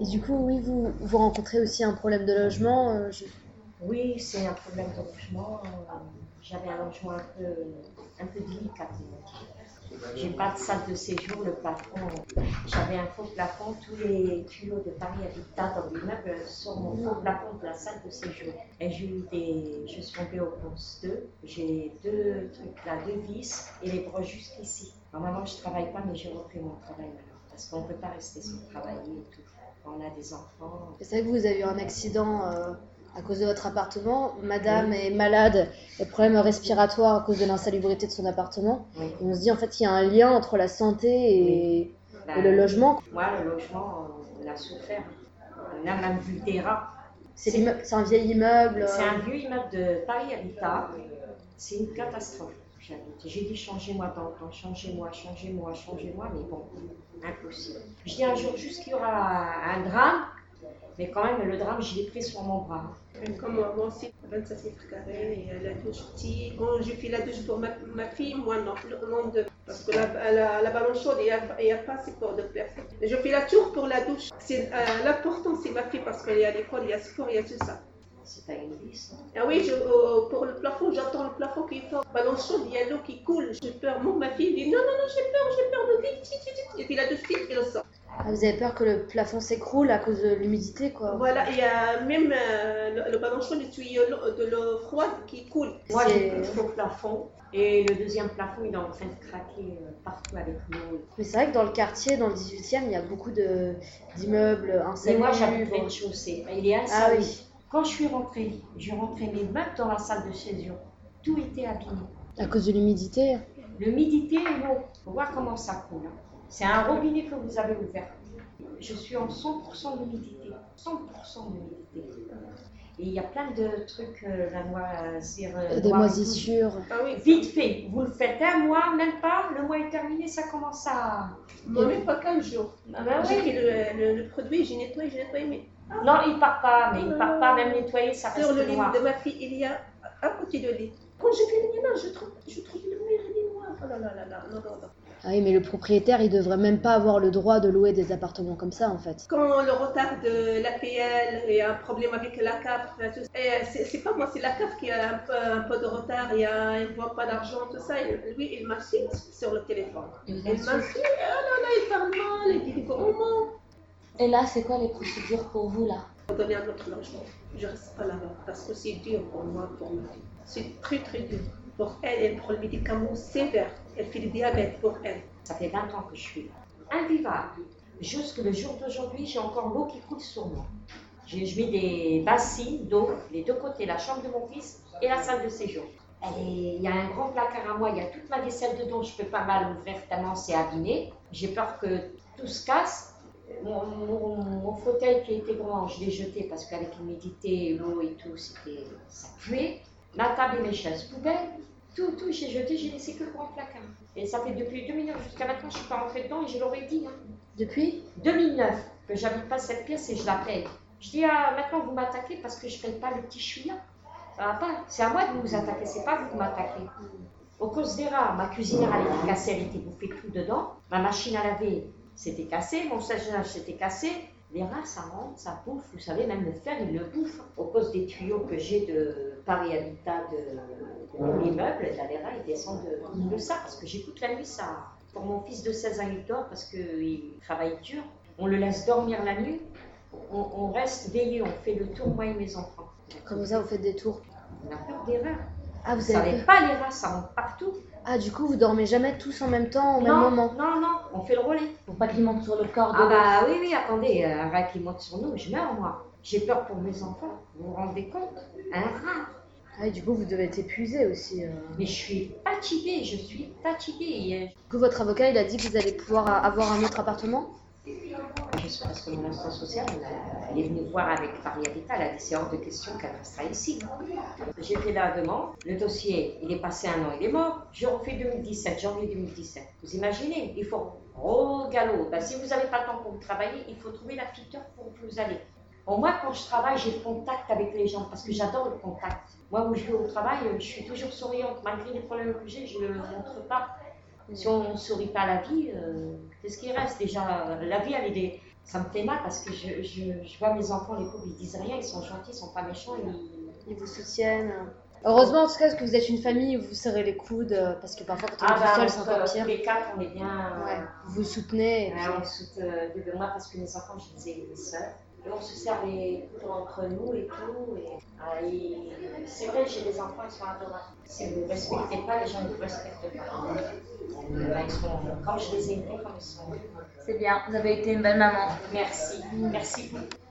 Et du coup, oui, vous, vous rencontrez aussi un problème de logement. euh, Oui, c'est un problème de logement. Euh, J'avais un logement un peu, un peu délicat. J'ai pas de salle de séjour, le plafond. J'avais un faux plafond, tous les tuyaux de Paris Habitat dans l'immeuble sur mon faux plafond de la salle de séjour. Et j'ai eu des. Je suis tombée au poste 2. J'ai deux trucs là, deux vis et les bras jusqu'ici. Normalement, je travaille pas, mais j'ai repris mon travail maintenant. Parce qu'on peut pas rester sans travailler et tout. Quand on a des enfants. C'est vrai que vous avez eu un accident euh, à cause de votre appartement. Madame est malade, elle a des problèmes respiratoires à cause de l'insalubrité de son appartement. Oui. Et on se dit en fait qu'il y a un lien entre la santé et, Ben, et le logement. Moi, le logement, on a souffert. On a même vu des rats. C'est un vieil immeuble. C'est euh, un vieux immeuble de Paris Habitat. C'est une catastrophe. J'ai dit changez-moi changez-moi, changez-moi, changez-moi, mais bon, impossible. Je dis un jour juste qu'il y aura un drame, mais quand même, le drame, je l'ai pris sur mon bras. Comme moi, aussi, 25 mètres carrés, et la douche petite. Quand je fais la douche pour ma, fille, moi non, non de, parce que la, la, la chaude, il n'y a, pas assez pour de place. Je fais la tour pour la douche. C'est, euh, l'important, c'est ma fille, parce qu'il y a l'école, il y a sport, il y a tout ça. C'est pas une. Ah oui, je, euh, pour le plafond, j'attends le plafond qui est fort. Chaud, il y a l'eau qui coule. J'ai peur. Moi, ma fille dit non, non, non, j'ai peur, j'ai peur de vite, vite, vite, vite. J'ai fait la douche vite, et le sort. ah, vous avez peur que le plafond s'écroule à cause de l'humidité quoi. Voilà, il y a même euh, le, le ballon chaud, le tuyau de l'eau froide qui coule. Moi, j'ai de faux plafond. Et le deuxième plafond, il est en train de craquer euh, partout avec l'eau. Mais c'est vrai que dans le quartier, dans le 18e, il y a beaucoup de- d'immeubles Mais insalubres. moi, j'habite rez-de-chaussée. Il est Ah oui, Quand je suis rentrée, j'ai rentré mes meubles dans la salle de séjour. Tout était abîmé. à cause de l'humidité. L'humidité et l'eau. Voir comment ça coule. hein. C'est un robinet que vous avez ouvert. Je suis en 100% d'humidité. 100% d'humidité. Et il y a plein de trucs, euh, la noisir. euh, Des et tout. moisissures. Ah oui, Vite fait, vous le faites un mois, même pas, le mois est terminé, ça commence à. Moi, même pas 15 jours. Ah ben J'ai oui. pris le, le- le produit, j'ai nettoyé, j'ai nettoyé, mais Non, il part pas, mais il part pas, même nettoyer, ça sur le reste lit noir. de ma fille, il y a à côté de lit. Quand je fais le ménage, je trouve, je trouve le mur, il est noir. Oh là là là là, non, non, non. Ah oui, mais le propriétaire, il devrait même pas avoir le droit de louer des appartements comme ça en fait. Quand le retard de l'APL, il y a un problème avec la CAF, tout ça. Et c'est pas moi, c'est la CAF qui a un peu, un peu de retard, il ne voit pas d'argent, tout ça. Et lui, il m'insulte sur le téléphone. Il m'insulte, oh là là, il parle mal, il dit mots. Et là, c'est quoi les procédures pour vous là? Pour donner un autre logement. Je ne reste pas là-bas parce que c'est dur pour moi, pour ma fille. C'est très très dur. Pour elle, elle prend le médicament sévère. Elle fait le diabète pour elle. Ça fait 20 ans que je suis là. Invivable. Jusque le jour d'aujourd'hui, j'ai encore l'eau qui coule sur moi. J'ai- mets des bassines d'eau, les deux côtés, la chambre de mon fils et la salle de séjour. Il y a un grand placard à moi, il y a toute ma vaisselle dedans, je peux pas mal l'ouvrir tellement c'est abîmé. J'ai peur que tout se casse. Mon, fauteuil qui était grand, je l'ai jeté parce qu'avec l'humidité, l'eau et tout, ça puait. Ma table et mes chaises poubelles, tout, tout, j'ai jeté, j'ai laissé que le grand placard. Et ça fait depuis 2009 jusqu'à maintenant, je ne suis pas rentrée dedans et je l'aurais dit. hein. Depuis 2009 que j'habite pas cette pièce et je la paye. Je dis, ah, maintenant vous m'attaquez parce que je ne paye pas le petit chouïa. Ça va pas. C'est à moi de vous attaquer, c'est pas vous qui m'attaquez. Au cause des rats, ma cuisinière elle était cassée, elle était bouffée tout dedans. Ma machine à laver s'était cassée, mon sèche-linge s'était cassé. Les rats, ça rentre, ça bouffe. Vous savez, même le fer, il le bouffe. Au cause des tuyaux que j'ai de Paris Habitat, de, les rats, ils descendent de, de ça parce que j'écoute la nuit ça. Pour mon fils de 16 ans, il dort parce qu'il travaille dur. On le laisse dormir la nuit. On, on reste veillé, on fait le tour, moi et mes enfants. Comme ça, vous faites des tours. On a peur des rats. Ah, vous Vous avez savez peur pas, les rats, ça monte partout. Ah, du coup, vous dormez jamais tous en même temps, au même non, moment non, non, on fait le relais. Pour pas qu'ils montent sur le corps de Ah bah oui, oui, attendez, un rat qui monte sur nous, je meurs moi. J'ai peur pour mes enfants, vous vous rendez compte? Un rat. Ah, du coup, vous devez être épuisé aussi. euh. Mais je suis fatiguée, je suis fatiguée. Et, Du coup, votre avocat, il a dit que vous allez pouvoir a- avoir un autre appartement? Euh, Je sais parce que mon assistant social, elle, a- elle est venue voir avec Paris Habitat, elle a dit c'est hors de question qu'elle restera ici. J'ai fait la demande, le dossier, il est passé un an, il est mort. Je refais 2017, janvier 2017. Vous imaginez, il faut gros galop. Ben, si vous n'avez pas le temps pour vous travailler, il faut trouver la fiteur pour vous allez. Bon, moi, quand je travaille, j'ai le contact avec les gens parce que j'adore le contact. Moi, où je vais au travail, je suis toujours souriante. Malgré les problèmes que j'ai, je ne le montre pas. Si on ne sourit pas à la vie, euh, qu'est-ce qui reste? Déjà, la vie, elle est ça me fait mal parce que je, je, je vois mes enfants, les pauvres, ils disent rien, ils sont gentils, ils sont pas méchants. Ils... Ils vous soutiennent. Heureusement, en tout cas, que vous êtes une famille où vous serrez les coudes, euh, parce que parfois, quand on est Ah, tout bah, seul, c'est encore pire. tous les quatre, on est bien. euh, Ouais. Vous vous soutenez. et Ouais, puis- on se soutient euh, de moi parce que mes enfants, je les ai seuls. Et on se sert les coudes entre nous et tout. Et, ah, et c'est vrai, j'ai des enfants, ils sont adorables. Si vous ne respectez pas, les gens ne vous respectent pas. Bah, ils sont, comme je les ai aimés, comme ils sont. C'est bien, vous avez été une belle maman. Merci, merci beaucoup.